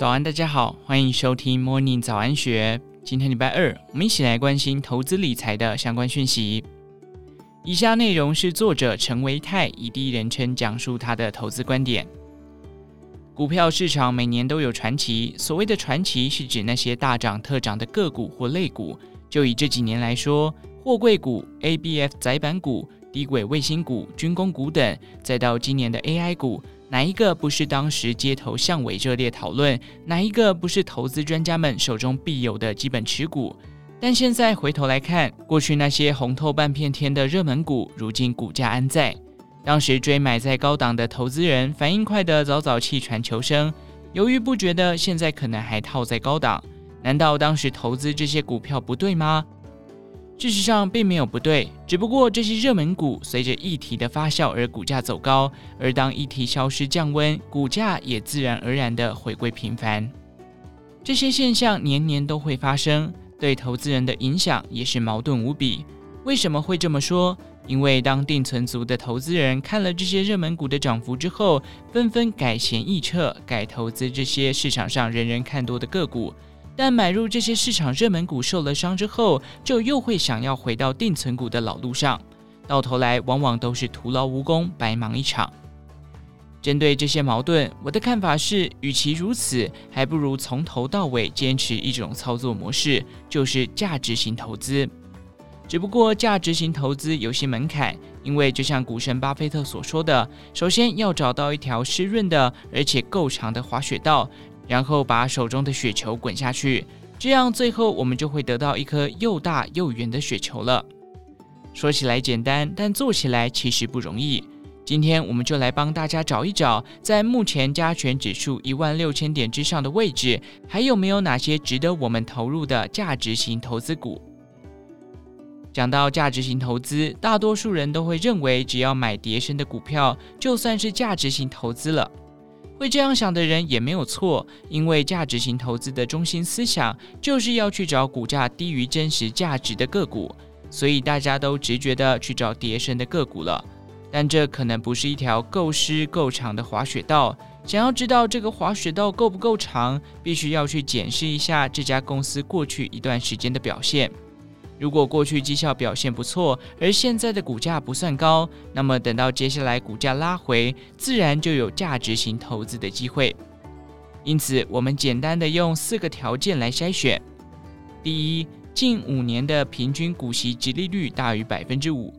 早安，大家好，欢迎收听 Morning 早安学。今天礼拜二，我们一起来关心投资理财的相关讯息。以下内容是作者陈维泰以第一人称讲述他的投资观点。股票市场每年都有传奇，所谓的传奇是指那些大涨特涨的个股或类股。就以这几年来说，货柜股、ABF 载板股、低轨卫星股、军工股等，再到今年的 AI 股。哪一个不是当时街头巷尾热烈讨论？哪一个不是投资专家们手中必有的基本持股？但现在回头来看，过去那些红透半片天的热门股，如今股价安在？当时追买在高档的投资人，反应快的早早弃船求生，犹豫不决的现在可能还套在高档。难道当时投资这些股票不对吗？事实上并没有不对，只不过这些热门股随着议题的发酵而股价走高，而当议题消失降温，股价也自然而然地回归平凡。这些现象年年都会发生，对投资人的影响也是矛盾无比。为什么会这么说？因为当定存族的投资人看了这些热门股的涨幅之后，纷纷改弦易辙，改投资这些市场上人人看多的个股。但买入这些市场热门股受了伤之后，就又会想要回到定存股的老路上，到头来往往都是徒劳无功，白忙一场。针对这些矛盾，我的看法是，与其如此，还不如从头到尾坚持一种操作模式，就是价值型投资。只不过价值型投资有些门槛，因为就像股神巴菲特所说的，首先要找到一条湿润的而且够长的滑雪道。然后把手中的雪球滚下去，这样最后我们就会得到一颗又大又圆的雪球了。说起来简单，但做起来其实不容易。今天我们就来帮大家找一找，在目前加权指数一万六千点之上的位置，还有没有哪些值得我们投入的价值型投资股？讲到价值型投资，大多数人都会认为，只要买跌深的股票，就算是价值型投资了。会这样想的人也没有错，因为价值型投资的中心思想就是要去找股价低于真实价值的个股，所以大家都直觉地去找跌深的个股了。但这可能不是一条够湿够长的滑雪道。想要知道这个滑雪道够不够长，必须要去检视一下这家公司过去一段时间的表现。如果过去绩效表现不错，而现在的股价不算高，那么等到接下来股价拉回，自然就有价值型投资的机会。因此，我们简单的用四个条件来筛选：第一，近五年的平均股息及利率大于百分之五。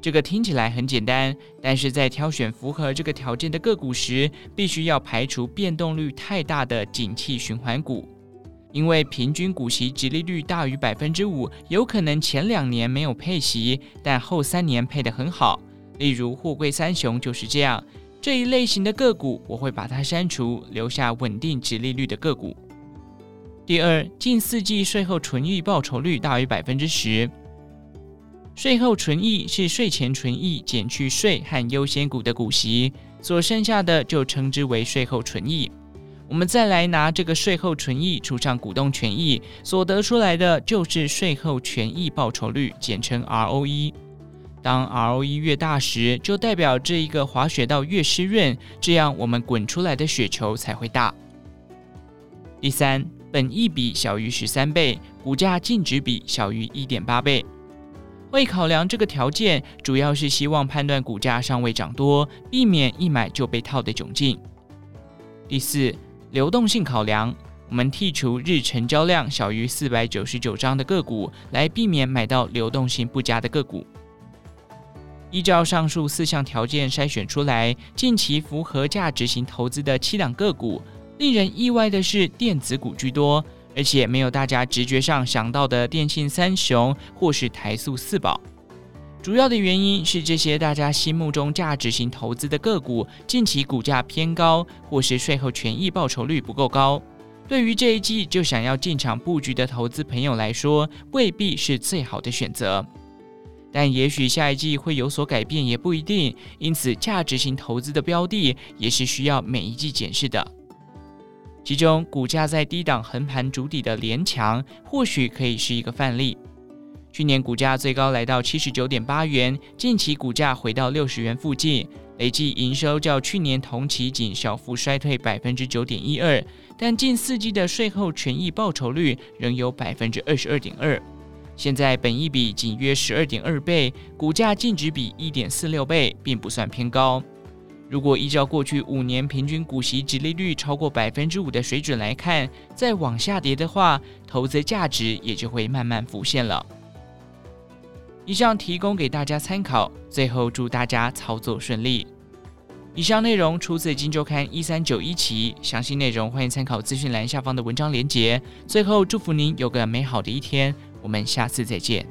这个听起来很简单，但是在挑选符合这个条件的个股时，必须要排除变动率太大的景气循环股。因为平均股息直利率大于百分之五，有可能前两年没有配息，但后三年配得很好。例如货柜三雄就是这样。这一类型的个股，我会把它删除，留下稳定殖利率的个股。第二，近四季税后纯益报酬率大于百分之十。税后纯益是税前纯益减去税和优先股的股息，所剩下的就称之为税后纯益。我们再来拿这个税后纯益除上股东权益，所得出来的就是税后权益报酬率，简称 ROE。当 ROE 越大时，就代表这一个滑雪道越湿润，这样我们滚出来的雪球才会大。第三，本益比小于十三倍，股价净值比小于一点八倍。会考量这个条件，主要是希望判断股价尚未涨多，避免一买就被套的窘境。第四。流动性考量，我们剔除日成交量小于四百九十九张的个股，来避免买到流动性不佳的个股。依照上述四项条件筛选出来，近期符合价值型投资的七档个股，令人意外的是电子股居多，而且没有大家直觉上想到的电信三雄或是台塑四宝。主要的原因是这些大家心目中价值型投资的个股，近期股价偏高，或是税后权益报酬率不够高。对于这一季就想要进场布局的投资朋友来说，未必是最好的选择。但也许下一季会有所改变，也不一定。因此，价值型投资的标的也是需要每一季检视的。其中，股价在低档横盘筑底的联强，或许可以是一个范例。去年股价最高来到七十九点八元，近期股价回到六十元附近，累计营收较去年同期仅小幅衰退百分之九点一二，但近四季的税后权益报酬率仍有百分之二十二点二。现在本益比仅约十二点二倍，股价净值比一点四六倍，并不算偏高。如果依照过去五年平均股息殖利率超过百分之五的水准来看，再往下跌的话，投资价值也就会慢慢浮现了。以上提供给大家参考，最后祝大家操作顺利。以上内容出自《金周刊》一三九一期，详细内容欢迎参考资讯栏下方的文章连接。最后祝福您有个美好的一天，我们下次再见。